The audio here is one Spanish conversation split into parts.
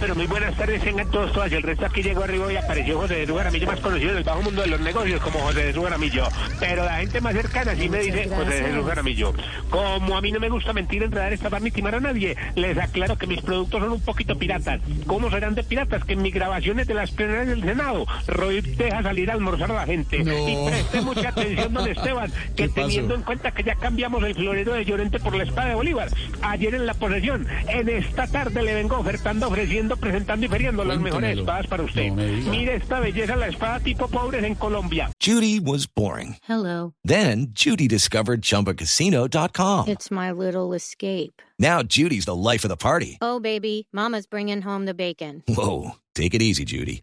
Pero muy buenas tardes, tengan todos, todas. Y el resto aquí llegó arriba y apareció José de Jaramillo, más conocido del bajo mundo de los negocios como José de Jaramillo. Pero la gente más cercana sí me dice José de Jaramillo. Como a mí no me gusta mentir, enredar, estafar ni timar a nadie, les aclaro que mis productos son un poquito piratas. ¿Cómo serán de piratas? Que en mis grabaciones de las plenarias del Senado, Roy deja salir a almorzar a la gente. Y preste mucha atención, don Esteban, que teniendo en cuenta que ya cambiamos el florero de Llorente por la espada de Bolívar, ayer en la posesión, en esta tarde le vengo ofertando, ofreciendo, presentando y las mejores espadas para usted. Mire esta belleza, la espada tipo pobres en Colombia. Judy was boring. Hello. Then Judy discovered ChumbaCasino.com. It's my little escape. Now Judy's the life of the party. Oh, baby, Mama's bringing home the bacon. Whoa, take it easy, Judy.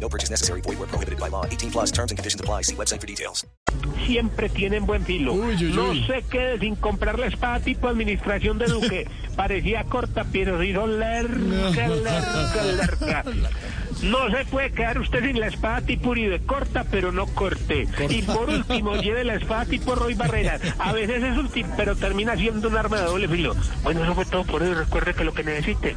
No purchase necessary. Void where prohibited by law. 18 plus. Terms and conditions apply. See website for details. siempre tienen buen filo. No sé qué sin comprar la espada tipo administración de Duque. Parecía corta, pero hizo lerca, lerca, lerca. No se puede quedar usted sin la espada tipo Uribe, corta pero no corte. Y por último, lleve la espada tipo Roy Barreras. A veces es útil, pero termina siendo un arma de doble filo. Bueno, eso fue todo por hoy. Recuerde que lo que necesite.